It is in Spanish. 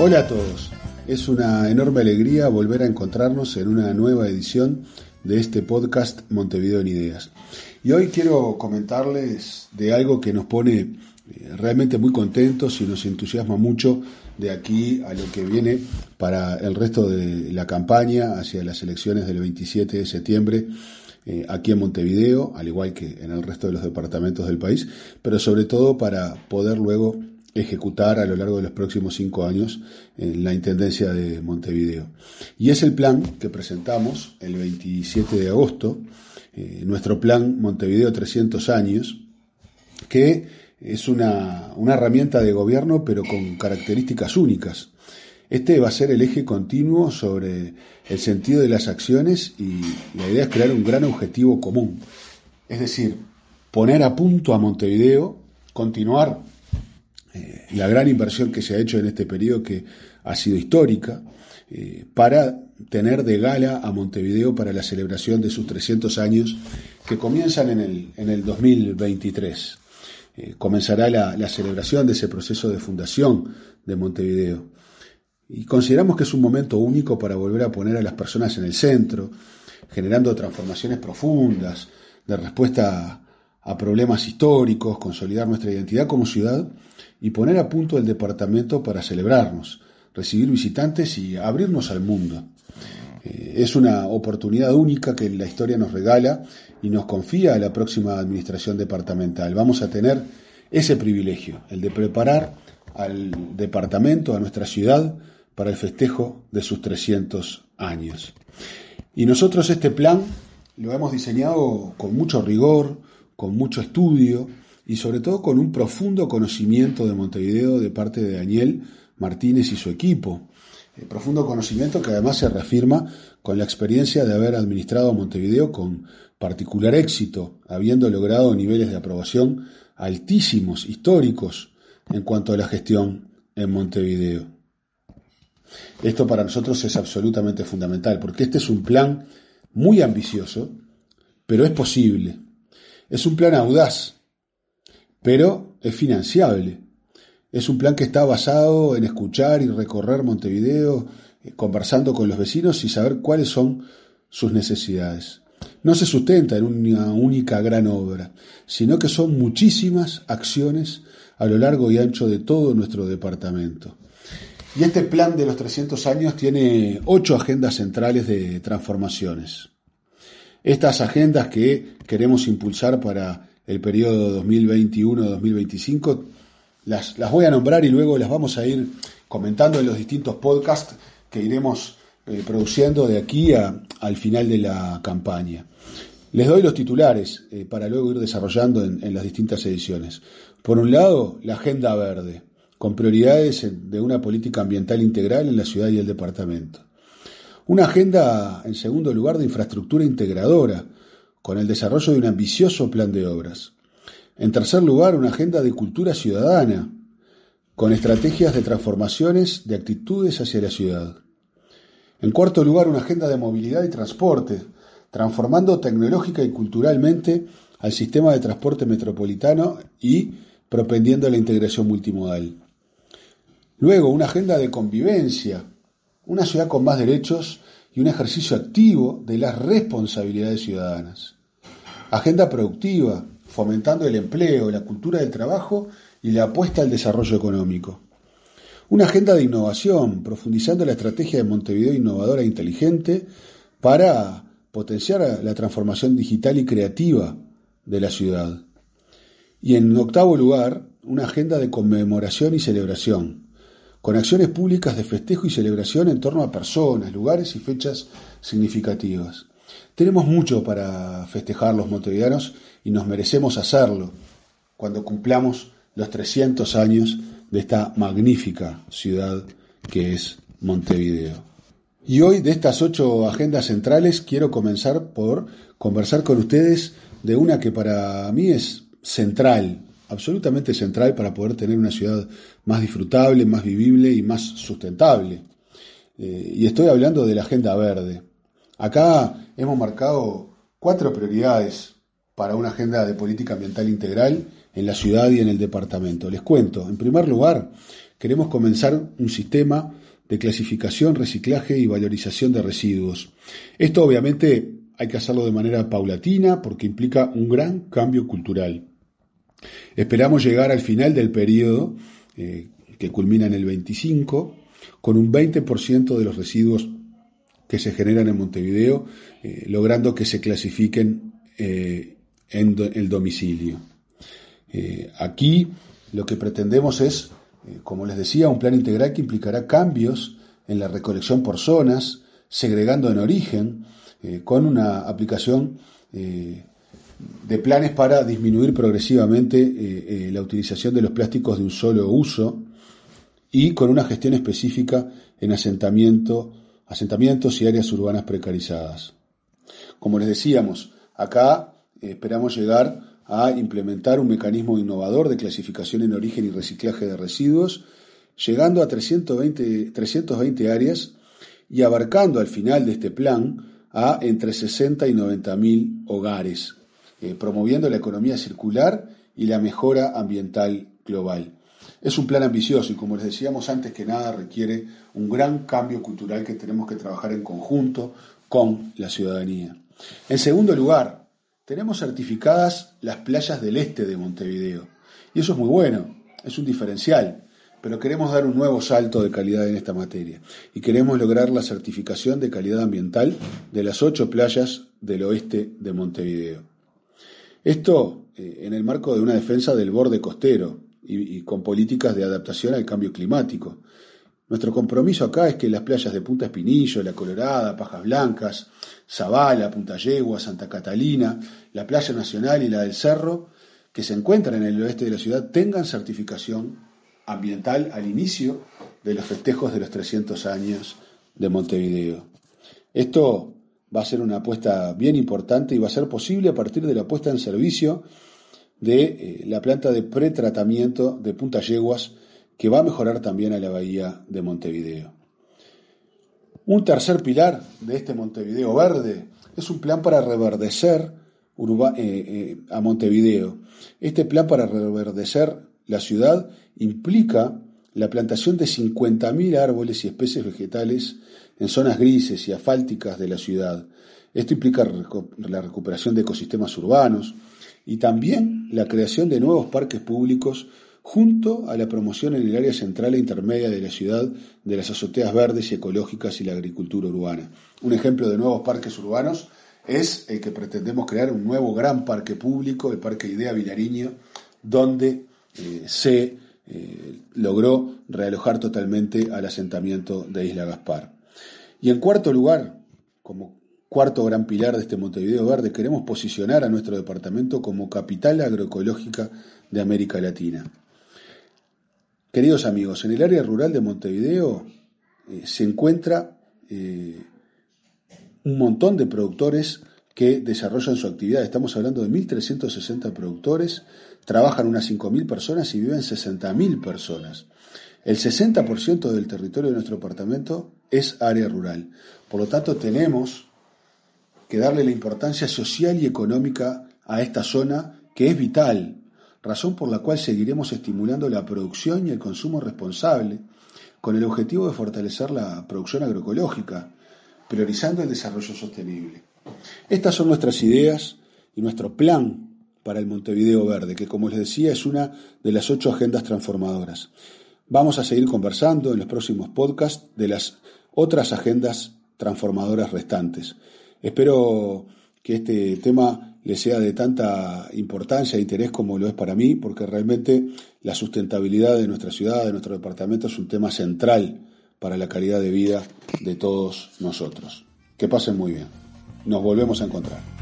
Hola a todos, es una enorme alegría volver a encontrarnos en una nueva edición de este podcast Montevideo en Ideas. Y hoy quiero comentarles de algo que nos pone eh, realmente muy contentos y nos entusiasma mucho de aquí a lo que viene para el resto de la campaña hacia las elecciones del 27 de septiembre eh, aquí en Montevideo, al igual que en el resto de los departamentos del país, pero sobre todo para poder luego ejecutar a lo largo de los próximos cinco años en la Intendencia de Montevideo. Y es el plan que presentamos el 27 de agosto, eh, nuestro plan Montevideo 300 años, que es una, una herramienta de gobierno pero con características únicas. Este va a ser el eje continuo sobre el sentido de las acciones y la idea es crear un gran objetivo común. Es decir, poner a punto a Montevideo, continuar eh, la gran inversión que se ha hecho en este periodo que ha sido histórica, eh, para tener de gala a Montevideo para la celebración de sus 300 años que comienzan en el, en el 2023. Eh, comenzará la, la celebración de ese proceso de fundación de Montevideo. Y consideramos que es un momento único para volver a poner a las personas en el centro, generando transformaciones profundas, de respuesta a problemas históricos, consolidar nuestra identidad como ciudad y poner a punto el departamento para celebrarnos, recibir visitantes y abrirnos al mundo. Eh, es una oportunidad única que la historia nos regala y nos confía a la próxima administración departamental. Vamos a tener ese privilegio, el de preparar al departamento, a nuestra ciudad, para el festejo de sus 300 años. Y nosotros este plan lo hemos diseñado con mucho rigor, con mucho estudio y sobre todo con un profundo conocimiento de Montevideo de parte de Daniel Martínez y su equipo. El profundo conocimiento que además se reafirma con la experiencia de haber administrado Montevideo con particular éxito, habiendo logrado niveles de aprobación altísimos, históricos, en cuanto a la gestión en Montevideo. Esto para nosotros es absolutamente fundamental, porque este es un plan muy ambicioso, pero es posible. Es un plan audaz, pero es financiable. Es un plan que está basado en escuchar y recorrer Montevideo, eh, conversando con los vecinos y saber cuáles son sus necesidades. No se sustenta en una única gran obra, sino que son muchísimas acciones a lo largo y ancho de todo nuestro departamento. Y este plan de los 300 años tiene ocho agendas centrales de transformaciones. Estas agendas que queremos impulsar para el periodo 2021-2025, las, las voy a nombrar y luego las vamos a ir comentando en los distintos podcasts que iremos eh, produciendo de aquí al final de la campaña. Les doy los titulares eh, para luego ir desarrollando en, las distintas ediciones. Por un lado, la Agenda Verde, con prioridades de una política ambiental integral en la ciudad y el departamento. Una agenda, en segundo lugar, de infraestructura integradora, con el desarrollo de un ambicioso plan de obras. En tercer lugar, una agenda de cultura ciudadana, con estrategias de transformaciones de actitudes hacia la ciudad. En cuarto lugar, una agenda de movilidad y transporte, transformando tecnológica y culturalmente al sistema de transporte metropolitano y propendiendo la integración multimodal. Luego, una agenda de convivencia, una ciudad con más derechos y un ejercicio activo de las responsabilidades ciudadanas. Agenda productiva, fomentando el empleo, la cultura del trabajo y la apuesta al desarrollo económico. Una agenda de innovación, profundizando la estrategia de Montevideo innovadora e inteligente para potenciar la transformación digital y creativa de la ciudad. Y en octavo lugar, una agenda de conmemoración y celebración, con acciones públicas de festejo y celebración en torno a personas, lugares y fechas significativas. Tenemos mucho para festejar los montevideanos y nos merecemos hacerlo cuando cumplamos los 300 años de esta magnífica ciudad que es Montevideo. Y hoy de estas ocho agendas centrales quiero comenzar por conversar con ustedes de una que para mí es central absolutamente central para poder tener una ciudad más disfrutable, más vivible y más sustentable. Eh, y estoy hablando de la agenda verde. Acá hemos marcado cuatro prioridades para una agenda de política ambiental integral en la ciudad y en el departamento. Les cuento, en primer lugar, queremos comenzar un sistema de clasificación, reciclaje y valorización de residuos. Esto obviamente hay que hacerlo de manera paulatina porque implica un gran cambio cultural. Esperamos llegar al final del periodo, eh, que culmina en el 25, con un 20% de los residuos que se generan en Montevideo, eh, logrando que se clasifiquen eh, en el domicilio. aquí lo que pretendemos es como les decía, un plan integral que implicará cambios en la recolección por zonas, segregando en origen, con una aplicación de planes para disminuir progresivamente la utilización de los plásticos de un solo uso y con una gestión específica en asentamiento, asentamientos y áreas urbanas precarizadas. Como les decíamos, acá esperamos llegar a implementar un mecanismo innovador de clasificación en origen y reciclaje de residuos, llegando a 320, 320 áreas y abarcando al final de este plan a entre 60 y 90 mil hogares, eh, promoviendo la economía circular y la mejora ambiental global. Es un plan ambicioso y como les decíamos antes que nada requiere un gran cambio cultural que tenemos que trabajar en conjunto con la ciudadanía. En segundo lugar, tenemos certificadas las playas del este de Montevideo. Y eso es muy bueno, es un diferencial, pero queremos dar un nuevo salto de calidad en esta materia. Y queremos lograr la certificación de calidad ambiental de las ocho playas del oeste de Montevideo. Esto eh, en el marco de una defensa del borde costero y con políticas de adaptación al cambio climático. Nuestro compromiso acá es que las playas de Punta Espinillo, La Colorada, Pajas Blancas, Zabala, Punta Yegua, Santa Catalina, la Playa Nacional y la del Cerro, que se encuentran en el oeste de la ciudad, tengan certificación ambiental al inicio de los festejos de los 300 años de Montevideo. Esto va a ser una apuesta bien importante y va a ser posible a partir de la puesta en servicio de eh, la planta de pretratamiento de Punta Yeguas que va a mejorar también a la bahía de Montevideo. Un tercer pilar de este Montevideo verde es un plan para reverdecer eh, eh, a Montevideo. Este plan para reverdecer la ciudad implica la plantación de 50.000 árboles y especies vegetales en zonas grises y asfálticas de la ciudad. Esto implica la recuperación de ecosistemas urbanos y también la creación de nuevos parques públicos junto a la promoción en el área central e intermedia de la ciudad de las azoteas verdes y ecológicas y la agricultura urbana. Un ejemplo de nuevos parques urbanos es el que pretendemos crear un nuevo gran parque público, el Parque Idea Vilariño, donde eh, se eh, logró realojar totalmente al asentamiento de Isla Gaspar. Y en cuarto lugar, como cuarto gran pilar de este Montevideo Verde, queremos posicionar a nuestro departamento como capital agroecológica de América Latina. Queridos amigos, en el área rural de Montevideo eh, se encuentra eh, un montón de productores que desarrollan su actividad. Estamos hablando de 1.360 productores, trabajan unas 5.000 personas y viven 60.000 personas. El 60% del territorio de nuestro departamento es área rural. Por lo tanto, tenemos que darle la importancia social y económica a esta zona que es vital razón por la cual seguiremos estimulando la producción y el consumo responsable, con el objetivo de fortalecer la producción agroecológica, priorizando el desarrollo sostenible. Estas son nuestras ideas y nuestro plan para el Montevideo Verde, que como les decía es una de las ocho agendas transformadoras. Vamos a seguir conversando en los próximos podcasts de las otras agendas transformadoras restantes. Espero que este tema le sea de tanta importancia e interés como lo es para mí, porque realmente la sustentabilidad de nuestra ciudad, de nuestro departamento, es un tema central para la calidad de vida de todos nosotros. Que pasen muy bien. Nos volvemos a encontrar.